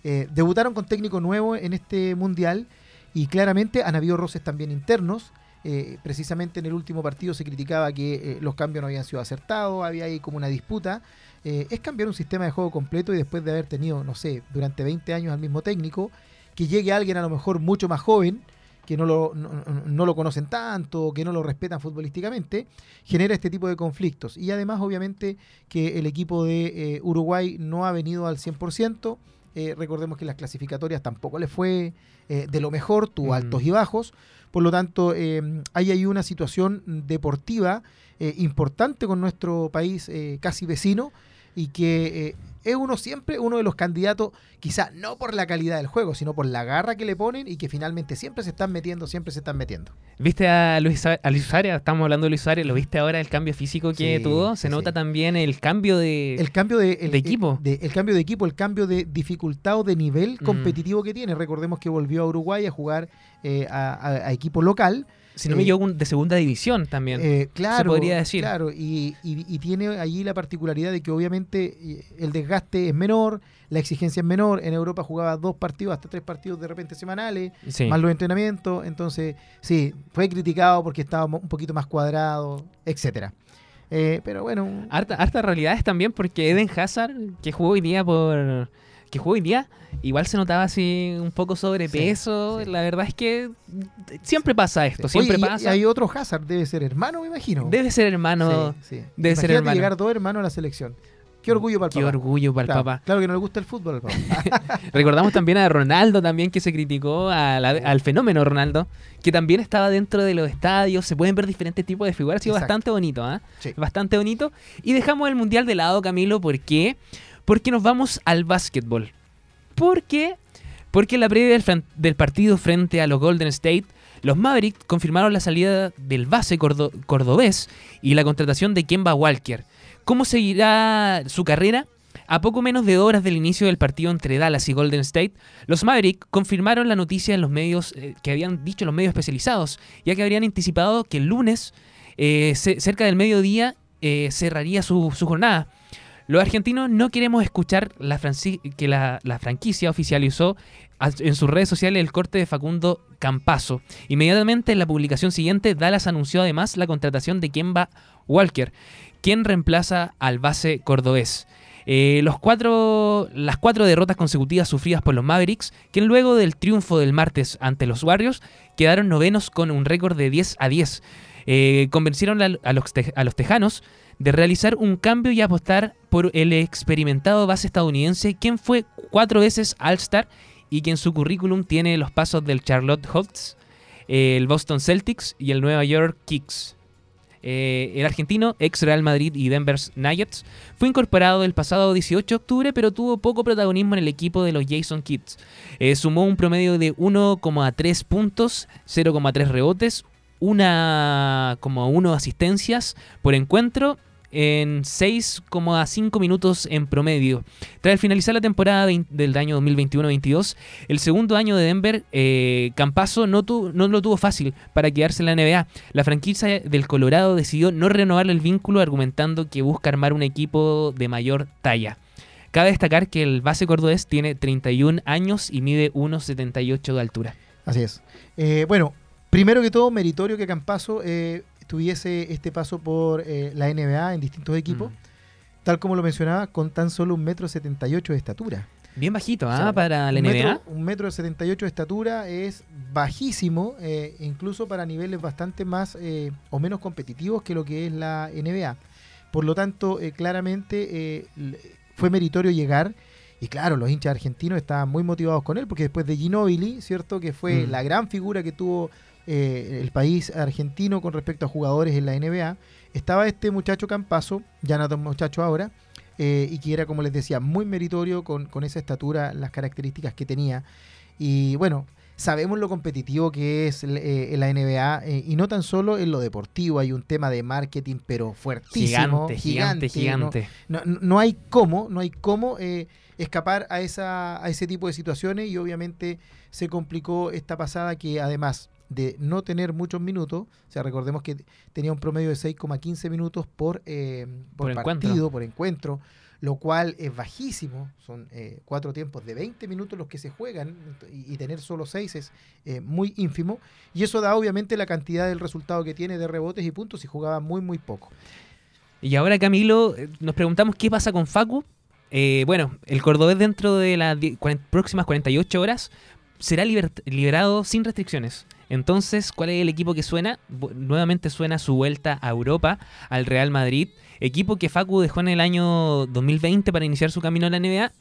eh, debutaron con técnico nuevo en este mundial y claramente han habido roces también internos. Eh, precisamente en el último partido se criticaba que eh, los cambios no habían sido acertados, había ahí como una disputa. Eh, es cambiar un sistema de juego completo y después de haber tenido, no sé, durante 20 años al mismo técnico, que llegue alguien a lo mejor mucho más joven, que no lo, no, lo conocen tanto, que no lo respetan futbolísticamente, genera este tipo de conflictos. Y además, obviamente, que el equipo de Uruguay no ha venido al 100%. Eh, recordemos que las clasificatorias tampoco le fue eh, de lo mejor, tuvo Mm. altos y bajos. Por lo tanto, eh, hay ahí una situación deportiva eh, importante con nuestro país casi vecino y que eh, es uno siempre uno de los candidatos, quizá no por la calidad del juego, sino por la garra que le ponen y que finalmente siempre se están metiendo, siempre se están metiendo. ¿Viste a Luis, a Luis Suárez? Estamos hablando de Luis Suárez. ¿Lo viste ahora el cambio físico que Sí, tuvo? Se sí, nota también el cambio de... El cambio de, el, de equipo. de- el cambio de equipo, el cambio de dificultad o de nivel Mm. competitivo que tiene. Recordemos que volvió a Uruguay a jugar eh, a, a- a equipo local. Si no me eh, equivoco, de segunda división también. Eh, claro, podría decir. Claro, y, y- y tiene allí la particularidad de que obviamente el desgaste es menor, la exigencia es menor. En Europa jugaba dos partidos, hasta tres partidos de repente semanales, sí. más los entrenamientos. Entonces, sí, fue criticado porque estaba un poquito más cuadrado, etcétera. Eh, pero bueno, Harta, harta realidades también porque Eden Hazard, que jugó hoy día por... Que jugó hoy día, igual se notaba así un poco sobrepeso. Sí, sí. La verdad es que siempre pasa esto, sí. siempre Oye, pasa. Y hay otro Hazard, debe ser hermano, me imagino. Debe ser hermano. Debe ser hermano. llegar dos hermanos a la selección. Qué orgullo para el Qué papá. orgullo para el claro, papá. Claro que no le gusta el fútbol al papá. Recordamos también a Ronaldo también que se criticó la- al fenómeno Ronaldo, que también estaba dentro de los estadios, se pueden ver diferentes tipos de figuras, ha sido Exacto. bastante bonito, ¿ah? Sí. Bastante bonito. Y dejamos el Mundial de lado, Camilo, ¿por qué? Porque nos vamos al básquetbol. ¿Por qué? Porque en la previa del, partido frente a los Golden State, los Mavericks confirmaron la salida del base cordo- cordobés y la contratación de Kemba Walker. ¿Cómo seguirá su carrera? A poco menos de horas del inicio del partido entre Dallas y Golden State, los Mavericks confirmaron la noticia en los medios eh, que habían dicho los medios especializados, ya que habrían anticipado que el lunes, eh, ce- cerca del mediodía, eh, cerraría su jornada. Los argentinos no queremos escuchar que la, franquicia oficializó en sus redes sociales el corte de Facundo Campazo. Inmediatamente en la publicación siguiente, Dallas anunció además la contratación de Kemba Walker, quien reemplaza al base cordobés. Eh, los cuatro, las cuatro derrotas consecutivas sufridas por los Mavericks, que luego del triunfo del martes ante los Warriors, quedaron novenos con un récord de 10 a 10. Eh, convencieron a, los, a tejanos de realizar un cambio y apostar por el experimentado base estadounidense, quien fue cuatro veces All-Star y que en su currículum tiene los pasos del Charlotte Hawks, el Boston Celtics y el Nueva York Knicks. Eh, el argentino, ex Real Madrid y Denver Nuggets, fue incorporado el pasado 18 de octubre, pero tuvo poco protagonismo en el equipo de los Jason Kids. Eh, sumó un promedio de 1,3 puntos, 0,3 rebotes, 1,1 asistencias por encuentro en 6,5 minutos en promedio. Tras finalizar la temporada del año 2021-22, el segundo año de Denver, eh, Campazo no, tu- no lo tuvo fácil para quedarse en la NBA. La franquicia del Colorado decidió no renovar el vínculo argumentando que busca armar un equipo de mayor talla. Cabe destacar que el base cordobés tiene 31 años y mide 1,78 de altura. Así es. Eh, bueno, primero que todo, meritorio que Campazo eh, tuviese este paso por eh, la NBA en distintos equipos, Mm. tal como lo mencionaba, con tan solo un metro setenta y ocho de estatura. Bien bajito, ¿ah? O sea, para la un NBA. Metro, un metro setenta y ocho de estatura es bajísimo, eh, incluso para niveles bastante más o menos competitivos que lo que es la NBA. Por lo tanto, claramente fue meritorio llegar Y claro, los hinchas argentinos estaban muy motivados con él, porque después de Ginóbili, ¿cierto? Que fue Mm. la gran figura que tuvo eh, el país argentino con respecto a jugadores en la NBA, estaba este muchacho Campazo, ya no muchacho ahora, eh, y que era, como les decía, muy meritorio con, con esa estatura, las características que tenía. Y bueno, sabemos lo competitivo que es eh, la NBA, eh, y no tan solo en lo deportivo, hay un tema de marketing, pero fuertísimo. Gigante, gigante, gigante. No, no- no hay cómo, no hay cómo eh, escapar a, esa, a ese tipo de situaciones y obviamente se complicó esta pasada que además de no tener muchos minutos, o sea, recordemos que tenía un promedio de 6,15 minutos por, eh, por, Por partido, encuentro. por encuentro, lo cual es bajísimo, son eh, cuatro tiempos de 20 minutos los que se juegan y, y tener solo seis es eh, muy ínfimo y eso da obviamente la cantidad del resultado que tiene de rebotes y puntos y jugaba muy muy poco. Y ahora, Camilo, nos preguntamos qué pasa con Facu. Bueno, el cordobés dentro de las próximas 48 horas será liber- liberado sin restricciones. Entonces, ¿cuál es el equipo que suena? Nuevamente suena su vuelta a Europa, al Real Madrid, equipo que Facu dejó en el año 2020 para iniciar su camino a la NBA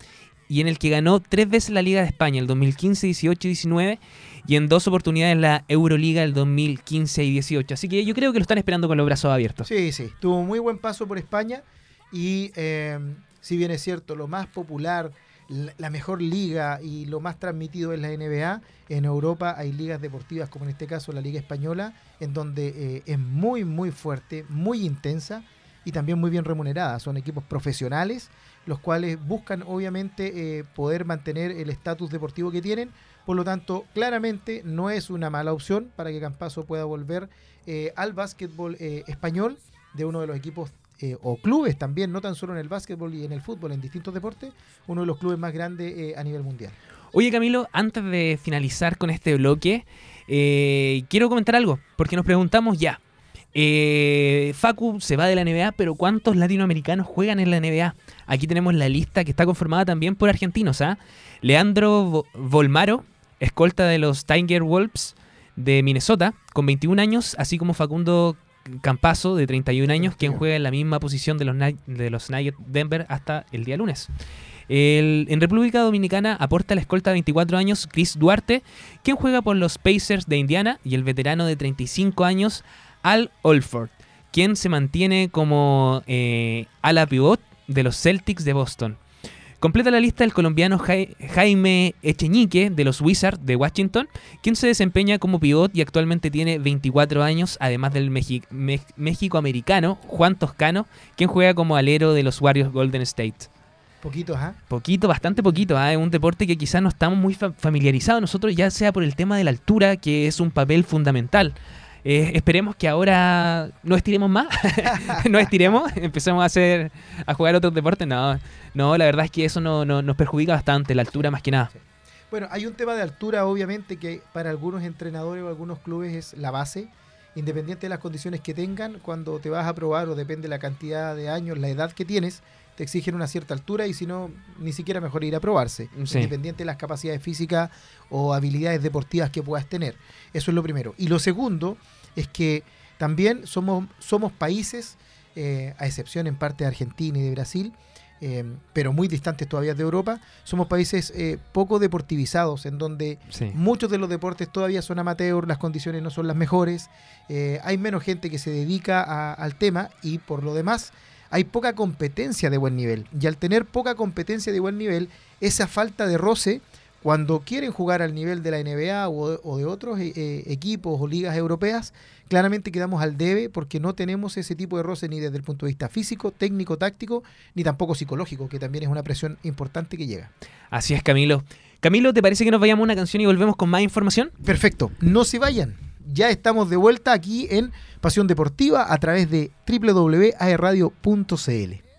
y en el que ganó tres veces la Liga de España, el 2015, 18 y 19, y en dos oportunidades la Euroliga, el 2015 y 18. Así que yo creo que lo están esperando con los brazos abiertos. Sí, sí, tuvo muy buen paso por España y eh, si bien es cierto, lo más popular, la mejor liga y lo más transmitido es la NBA, en Europa hay ligas deportivas como en este caso la Liga Española, en donde eh, es muy, muy fuerte, muy intensa y también muy bien remunerada. Son equipos profesionales, los cuales buscan obviamente eh, poder mantener el estatus deportivo que tienen. Por lo tanto, claramente no es una mala opción para que Campazo pueda volver eh, al básquetbol eh, español de uno de los equipos eh, o clubes también, no tan solo en el básquetbol y en el fútbol, en distintos deportes, uno de los clubes más grandes eh, a nivel mundial. Oye Camilo, antes de finalizar con este bloque, eh, quiero comentar algo, porque nos preguntamos ya. Facu se va de la NBA, pero ¿cuántos latinoamericanos juegan en la NBA? Aquí tenemos la lista que está conformada también por argentinos. ¿ah? Leandro Vo- Volmaro, escolta de los Tiger Wolves de Minnesota, con 21 años, así como Facundo Campazo, de 31 años, quien juega en la misma posición de los, de los Nuggets Denver hasta el día lunes. El- en República Dominicana aporta la escolta de 24 años Chris Duarte, quien juega por los Pacers de Indiana, y el veterano de 35 años Al Olford, quien se mantiene como eh, ala pivot de los Celtics de Boston. Completa la lista el colombiano Jai- Jaime Echeñique de los Wizards de Washington, quien se desempeña como pivot y actualmente tiene 24 años, además del México-americano Juan Toscano, quien juega como alero de los Warriors Golden State. Poquitos, ¿ah? Poquito, bastante poquito. ¿ah? Es un deporte que quizás no estamos muy fa- familiarizados nosotros, ya sea por el tema de la altura, que es un papel fundamental. Eh, esperemos que ahora no estiremos más, no estiremos, empecemos a hacer a jugar otros deportes. No, no, la verdad es que eso no, no- nos perjudica bastante, la altura más que nada. Bueno, hay un tema de altura, obviamente, que para algunos entrenadores o algunos clubes es la base. Independiente de las condiciones que tengan, cuando te vas a probar o depende de la cantidad de años, la edad que tienes, te exigen una cierta altura y si no, ni siquiera mejor ir a probarse. Sí. Independiente de las capacidades físicas o habilidades deportivas que puedas tener. Eso es lo primero. Y lo segundo es que también somos, somos países, eh, a excepción en parte de Argentina y de Brasil, eh, pero muy distantes todavía de Europa, somos países eh, poco deportivizados, en donde Sí. muchos de los deportes todavía son amateur, las condiciones no son las mejores, eh, hay menos gente que se dedica a- al tema y por lo demás hay poca competencia de buen nivel. Y al tener poca competencia de buen nivel, esa falta de roce, cuando quieren jugar al nivel de la NBA o de, o de otros eh, eh, equipos o ligas europeas, claramente quedamos al debe porque no tenemos ese tipo de roce ni desde el punto de vista físico, técnico, táctico, ni tampoco psicológico, que también es una presión importante que llega. Así es, Camilo. Camilo, ¿te parece que nos vayamos a una canción y volvemos con más información? Perfecto, no se vayan. Ya estamos de vuelta aquí en Pasión Deportiva a través de www.aerradio.cl.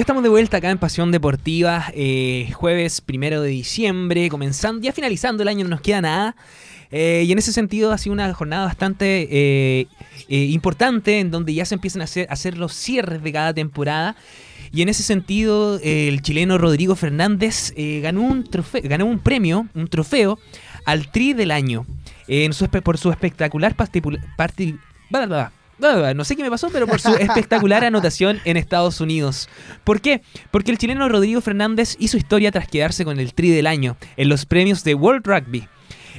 Ya estamos de vuelta acá en Pasión Deportiva, eh, jueves primero de diciembre, comenzando, ya finalizando el año, no nos queda nada. Eh, y en ese sentido ha sido una jornada bastante eh, importante en donde ya se empiezan a hacer, los cierres de cada temporada. Y en ese sentido, el chileno Rodrigo Fernández ganó, un trofeo, ganó un premio, un trofeo, al Tri del año. en su por su espectacular partipula- bla, no sé qué me pasó, pero por su espectacular anotación en Estados Unidos. ¿Por qué? Porque el chileno Rodrigo Fernández hizo historia tras quedarse con el Tri del año en los premios de World Rugby.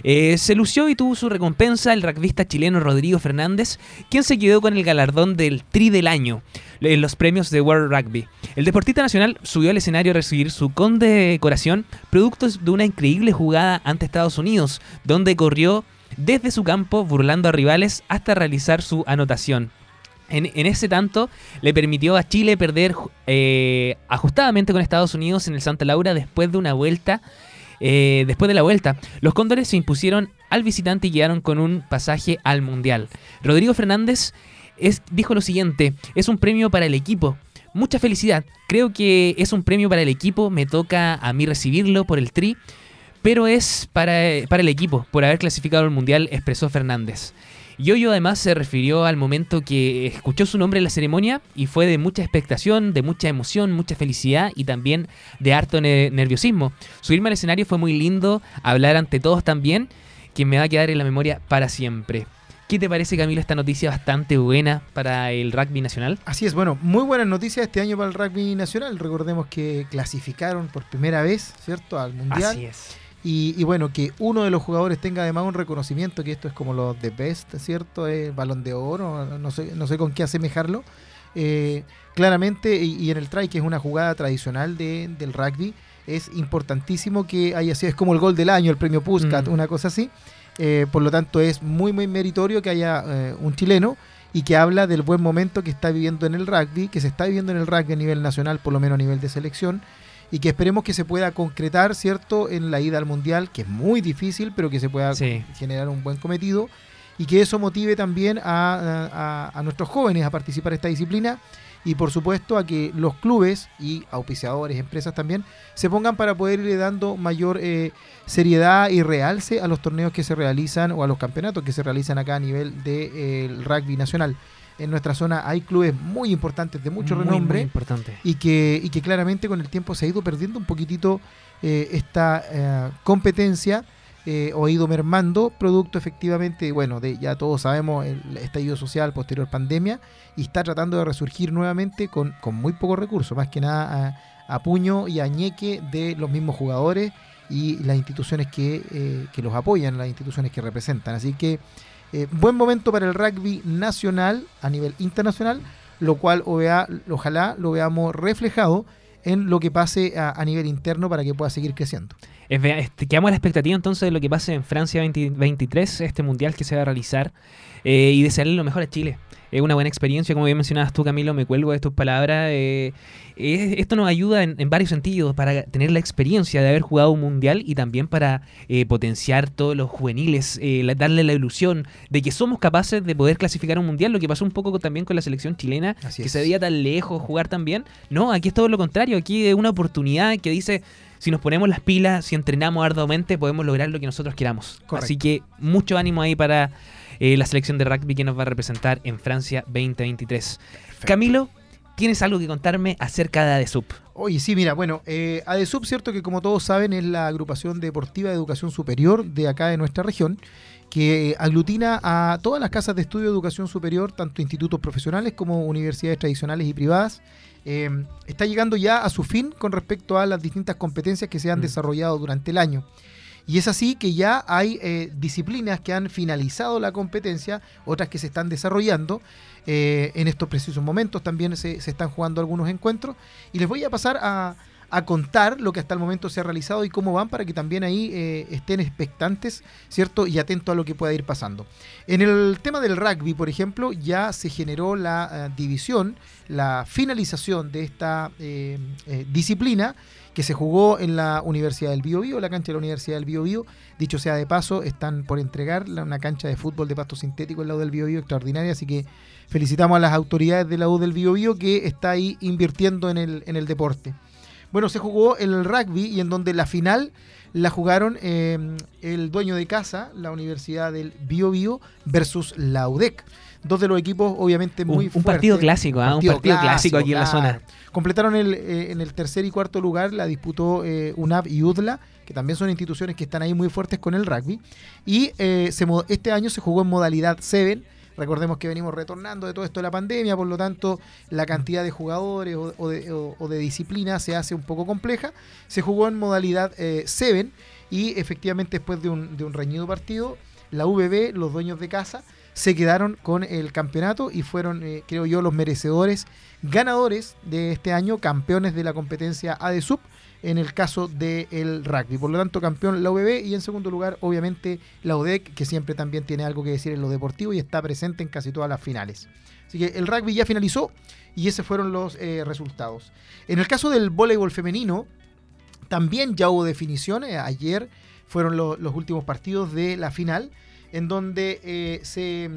Eh, se lució y tuvo su recompensa el rugbyista chileno Rodrigo Fernández, quien se quedó con el galardón del Tri del año en los premios de World Rugby. El deportista nacional subió al escenario a recibir su condecoración, producto de una increíble jugada ante Estados Unidos, donde corrió desde su campo burlando a rivales hasta realizar su anotación. En, ese tanto le permitió a Chile perder eh, ajustadamente con Estados Unidos en el Santa Laura después de una vuelta eh, después de la vuelta, los cóndores se impusieron al visitante y llegaron con un pasaje al Mundial. Rodrigo Fernández dijo lo siguiente, es un premio para el equipo. Mucha felicidad. Creo que es un premio para el equipo. Me toca a mí recibirlo por el tri. Pero es para, para el equipo, por haber clasificado al Mundial, expresó Fernández. Yoyo además se refirió al momento que escuchó su nombre en la ceremonia y fue de mucha expectación, de mucha emoción, mucha felicidad y también de harto ne- nerviosismo. Subirme al escenario fue muy lindo, hablar ante todos también, que me va a quedar en la memoria para siempre. ¿Qué te parece, Camilo, esta noticia bastante buena para el rugby nacional? Así es, bueno, muy buenas noticias este año para el rugby nacional. Recordemos que clasificaron por primera vez, ¿cierto?, al Mundial. es. Y, y bueno, que uno de los jugadores tenga además un reconocimiento, que esto es como los de best, ¿cierto? Eh, balón de oro, no- no sé, no sé con qué asemejarlo. Eh, claramente, y, y en el try, que es una jugada tradicional de- del rugby, es importantísimo que haya sido, es como el gol del año, el premio Puskat, Mm. una cosa así. Eh, por lo tanto, es muy, muy meritorio que haya eh, un chileno y que habla del buen momento que está viviendo en el rugby, que se está viviendo en el rugby a nivel nacional, por lo menos a nivel de selección, y que esperemos que se pueda concretar, ¿cierto?, en la ida al Mundial, que es muy difícil, pero que se pueda Sí. generar un buen cometido, y que eso motive también a, a- a nuestros jóvenes a participar en esta disciplina, y por supuesto a que los clubes y auspiciadores, empresas también, se pongan para poder irle dando mayor eh, seriedad y realce a los torneos que se realizan o a los campeonatos que se realizan acá a nivel del rugby nacional. En nuestra zona hay clubes muy importantes de mucho Muy, renombre muy importante. y que, y que claramente con el tiempo se ha ido perdiendo un poquitito eh, esta eh, competencia eh, o ha ido mermando producto efectivamente, bueno, de ya todos sabemos el estallido social posterior pandemia y está tratando de resurgir nuevamente con, con muy pocos recursos, más que nada a, a puño y a ñeque de los mismos jugadores y las instituciones que, eh, que los apoyan, las instituciones que representan. Así que eh, buen momento para el rugby nacional a nivel internacional, lo cual o vea- ojalá lo veamos reflejado en lo que pase a, nivel interno para que pueda seguir creciendo. Quedamos a la expectativa entonces de lo que pase en Francia 2023, este mundial que se va a realizar, eh, y desearle lo mejor a Chile. Es una buena experiencia, como bien mencionabas tú, Camilo, me cuelgo de tus palabras. eh, esto nos ayuda en, en varios sentidos para tener la experiencia de haber jugado un mundial y también para eh, potenciar todos los juveniles, eh, la- darle la ilusión de que somos capaces de poder clasificar un mundial, lo que pasó un poco también con la selección chilena, Así que es. se veía tan lejos jugar tan bien. No, aquí es todo lo contrario, aquí es una oportunidad que dice, si nos ponemos las pilas, si entrenamos arduamente, podemos lograr lo que nosotros queramos. Correcto. Así que mucho ánimo ahí para eh, la selección de rugby que nos va a representar en Francia 2023. Camilo, ¿tienes algo que contarme acerca de ADESUP? Oye, sí, mira, bueno, eh, ADESUB, cierto que como todos saben, es la agrupación deportiva de educación superior de acá de nuestra región, que aglutina a todas las casas de estudio de educación superior, tanto institutos profesionales como universidades tradicionales y privadas. Eh, está llegando ya a su fin con respecto a las distintas competencias que se han Mm. desarrollado durante el año. Y es así que ya hay eh, disciplinas que han finalizado la competencia, otras que se están desarrollando. Eh, en estos precisos momentos también se, están jugando algunos encuentros. Y les voy a pasar a, a contar lo que hasta el momento se ha realizado y cómo van para que también ahí eh, estén expectantes, ¿cierto? Y atentos a lo que pueda ir pasando. En el tema del rugby, por ejemplo, ya se generó la división, la finalización de esta disciplina que se jugó en la Universidad del Biobío, la cancha de la Universidad del Biobío. Dicho sea de paso, están por entregar una cancha de fútbol de pasto sintético en la U del Biobío extraordinaria, así que felicitamos a las autoridades de la U del Biobío que está ahí invirtiendo en el, deporte. Bueno, se jugó el rugby y en donde la final la jugaron eh, el dueño de casa, la Universidad del Biobío versus la UDEC. Dos de los equipos obviamente muy un, un partido clásico, ¿ah? un partido clásico aquí en la zona. Completaron el, eh, en el tercer y cuarto lugar, la disputó eh, UNAP y UDLA, que también son instituciones que están ahí muy fuertes con el rugby. Y eh, se este año se jugó en modalidad 7. Recordemos que venimos retornando de todo esto de la pandemia, por lo tanto la cantidad de jugadores o, o de, o- o de disciplina se hace un poco compleja. Se jugó en modalidad 7 y efectivamente después de un, de un reñido partido, la VB, los dueños de casa, se quedaron con el campeonato y fueron, eh, creo yo, los merecedores ganadores de este año, campeones de la competencia ADSUB en el caso del rugby. Por lo tanto, campeón la UBB y en segundo lugar, obviamente, la UDEC, que siempre también tiene algo que decir en lo deportivo y está presente en casi todas las finales. Así que el rugby ya finalizó y esos fueron los eh, resultados. En el caso del voleibol femenino, también ya hubo definiciones. Ayer fueron lo- los últimos partidos de la final, en donde eh, se,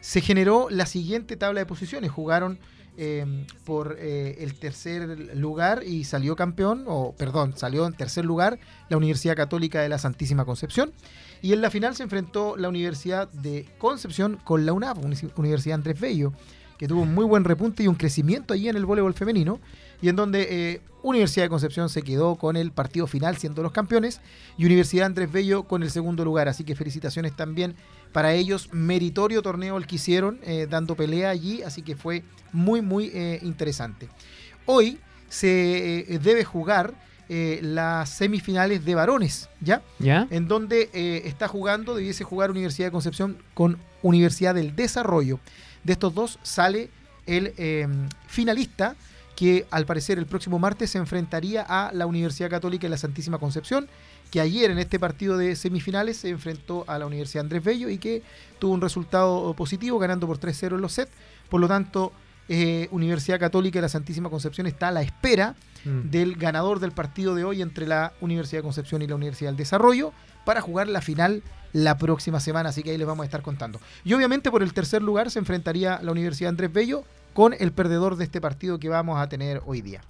se generó la siguiente tabla de posiciones. Jugaron eh, por eh, el tercer lugar y salió campeón, o perdón, salió en tercer lugar la Universidad Católica de la Santísima Concepción. Y en la final se enfrentó la Universidad de Concepción con la UNAP, Uni- Universidad Andrés Bello, que tuvo un muy buen repunte y un crecimiento allí en el voleibol femenino, y en donde eh, Universidad de Concepción se quedó con el partido final siendo los campeones, y Universidad Andrés Bello con el segundo lugar. Así que felicitaciones también para ellos. Meritorio torneo el que hicieron, eh, dando pelea allí, así que fue muy, muy eh, interesante. Hoy se debe jugar eh, las semifinales de varones, ¿ya? ¿Ya? en donde eh, está jugando, debiese jugar Universidad de Concepción con Universidad del Desarrollo. De estos dos sale el eh, finalista que al parecer el próximo martes se enfrentaría a la Universidad Católica de la Santísima Concepción, que ayer en este partido de semifinales se enfrentó a la Universidad Andrés Bello y que tuvo un resultado positivo, ganando por 3-0 en los sets. Por lo tanto, eh, Universidad Católica de la Santísima Concepción está a la espera Mm. del ganador del partido de hoy entre la Universidad de Concepción y la Universidad del Desarrollo para jugar la final la próxima semana, así que ahí les vamos a estar contando. Y obviamente por el tercer lugar se enfrentaría la Universidad Andrés Bello con el perdedor de este partido que vamos a tener hoy día.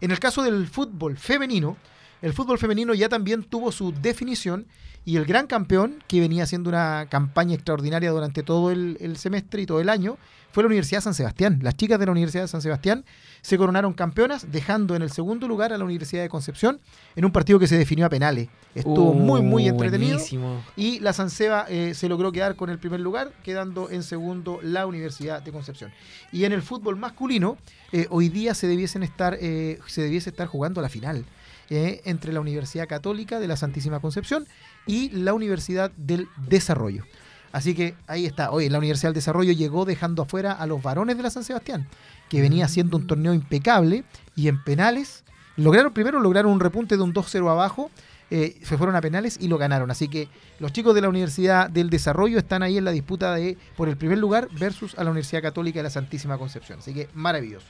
En el caso del fútbol femenino, el fútbol femenino ya también tuvo su definición y el gran campeón, que venía haciendo una campaña extraordinaria durante todo el, el semestre y todo el año, fue la Universidad de San Sebastián. Las chicas de la Universidad de San Sebastián se coronaron campeonas, dejando en el segundo lugar a la Universidad de Concepción en un partido que se definió a penales. Estuvo Uh, muy, muy entretenido. buenísimo. Y la Sanseba eh, se logró quedar con el primer lugar, quedando en segundo la Universidad de Concepción. Y en el fútbol masculino, eh, hoy día se debiesen estar, eh, se debiese estar jugando la final eh, entre la Universidad Católica de la Santísima Concepción y la Universidad del Desarrollo. Así que ahí está. Hoy la Universidad del Desarrollo llegó dejando afuera a los varones de la San Sebastián, que venía haciendo un torneo impecable y en penales lograron primero lograron un repunte de un 2-0 abajo eh, se fueron a penales y lo ganaron. Así que los chicos de la Universidad del Desarrollo están ahí en la disputa de por el primer lugar versus a la Universidad Católica de la Santísima Concepción. Así que maravilloso.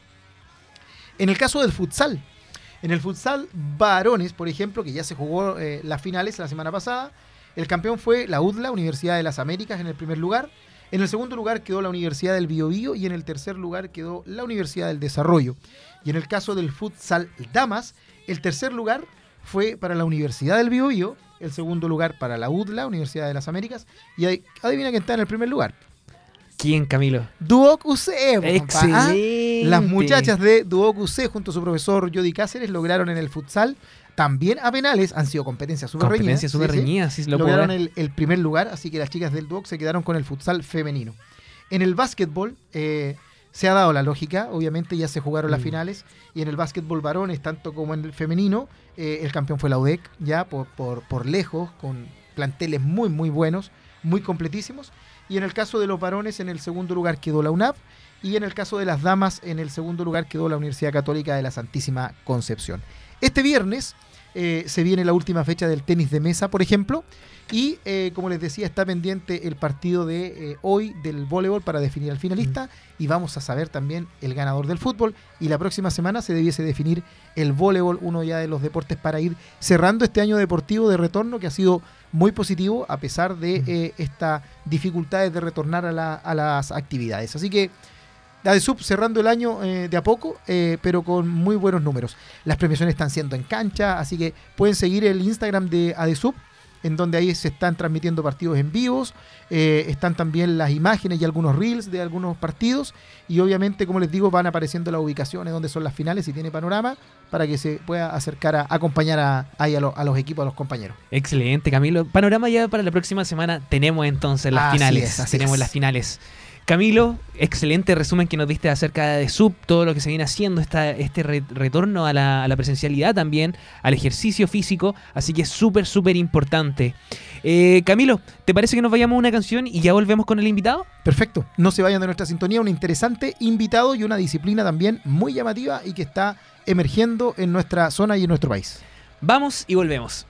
En el caso del futsal, en el futsal varones, por ejemplo, que ya se jugó eh, las finales la semana pasada, el campeón fue la UDLA, Universidad de las Américas, en el primer lugar. En el segundo lugar quedó la Universidad del Biobío y en el tercer lugar quedó la Universidad del Desarrollo. Y en el caso del futsal damas, el tercer lugar fue para la Universidad del Biobío, el segundo lugar para la UDLA, Universidad de las Américas, y adivina quién está en el primer lugar. ¿Quién, Camilo? Duoc UC, ¿ah? Excelente. Las muchachas de Duoc UC junto a su profesor Jody Cáceres lograron en el futsal, también a penales, han sido competencias súper reñidas. Competencia súper sí, sí. reñida, sí, lo puedo lograron el primer lugar, así que las chicas del Duoc se quedaron con el futsal femenino. En el básquetbol eh, se ha dado la lógica, obviamente ya se jugaron las Mm. finales, y en el básquetbol varones, tanto como en el femenino, eh, el campeón fue la UDEC, ya por, por, por lejos, con planteles muy, muy buenos, muy completísimos. Y en el caso de los varones, en el segundo lugar quedó la UNAP, y en el caso de las damas, en el segundo lugar quedó la Universidad Católica de la Santísima Concepción. Este viernes eh, se viene la última fecha del tenis de mesa, por ejemplo. Y eh, como les decía, está pendiente el partido de eh, hoy del voleibol para definir al finalista. Y vamos a saber también el ganador del fútbol. Y la próxima semana se debiese definir el voleibol, uno ya de los deportes para ir cerrando este año deportivo de retorno que ha sido muy positivo a pesar de eh, estas dificultades de retornar a, la- a las actividades. Así que la de Sub cerrando el año eh, de a poco, eh, pero con muy buenos números. Las premiaciones están siendo en cancha, así que pueden seguir el Instagram de Adesub, en donde ahí se están transmitiendo partidos en vivos. eh, están también las imágenes y algunos reels de algunos partidos. Y obviamente, como les digo, van apareciendo las ubicaciones donde son las finales y tiene panorama para que se pueda acercar a acompañar a, ahí a, lo- a los equipos, a los compañeros. Excelente, Camilo. Panorama ya para la próxima semana. Tenemos entonces las Así finales. es, Tenemos es. las finales. Camilo, excelente resumen que nos diste acerca de Sub, todo lo que se viene haciendo, esta, este re- retorno a la, a la presencialidad también, al ejercicio físico, así que es súper, súper importante. Eh, Camilo, ¿te parece que nos vayamos a una canción y ya volvemos con el invitado? Perfecto, no se vayan de nuestra sintonía, un interesante invitado y una disciplina también muy llamativa y que está emergiendo en nuestra zona y en nuestro país. Vamos y volvemos.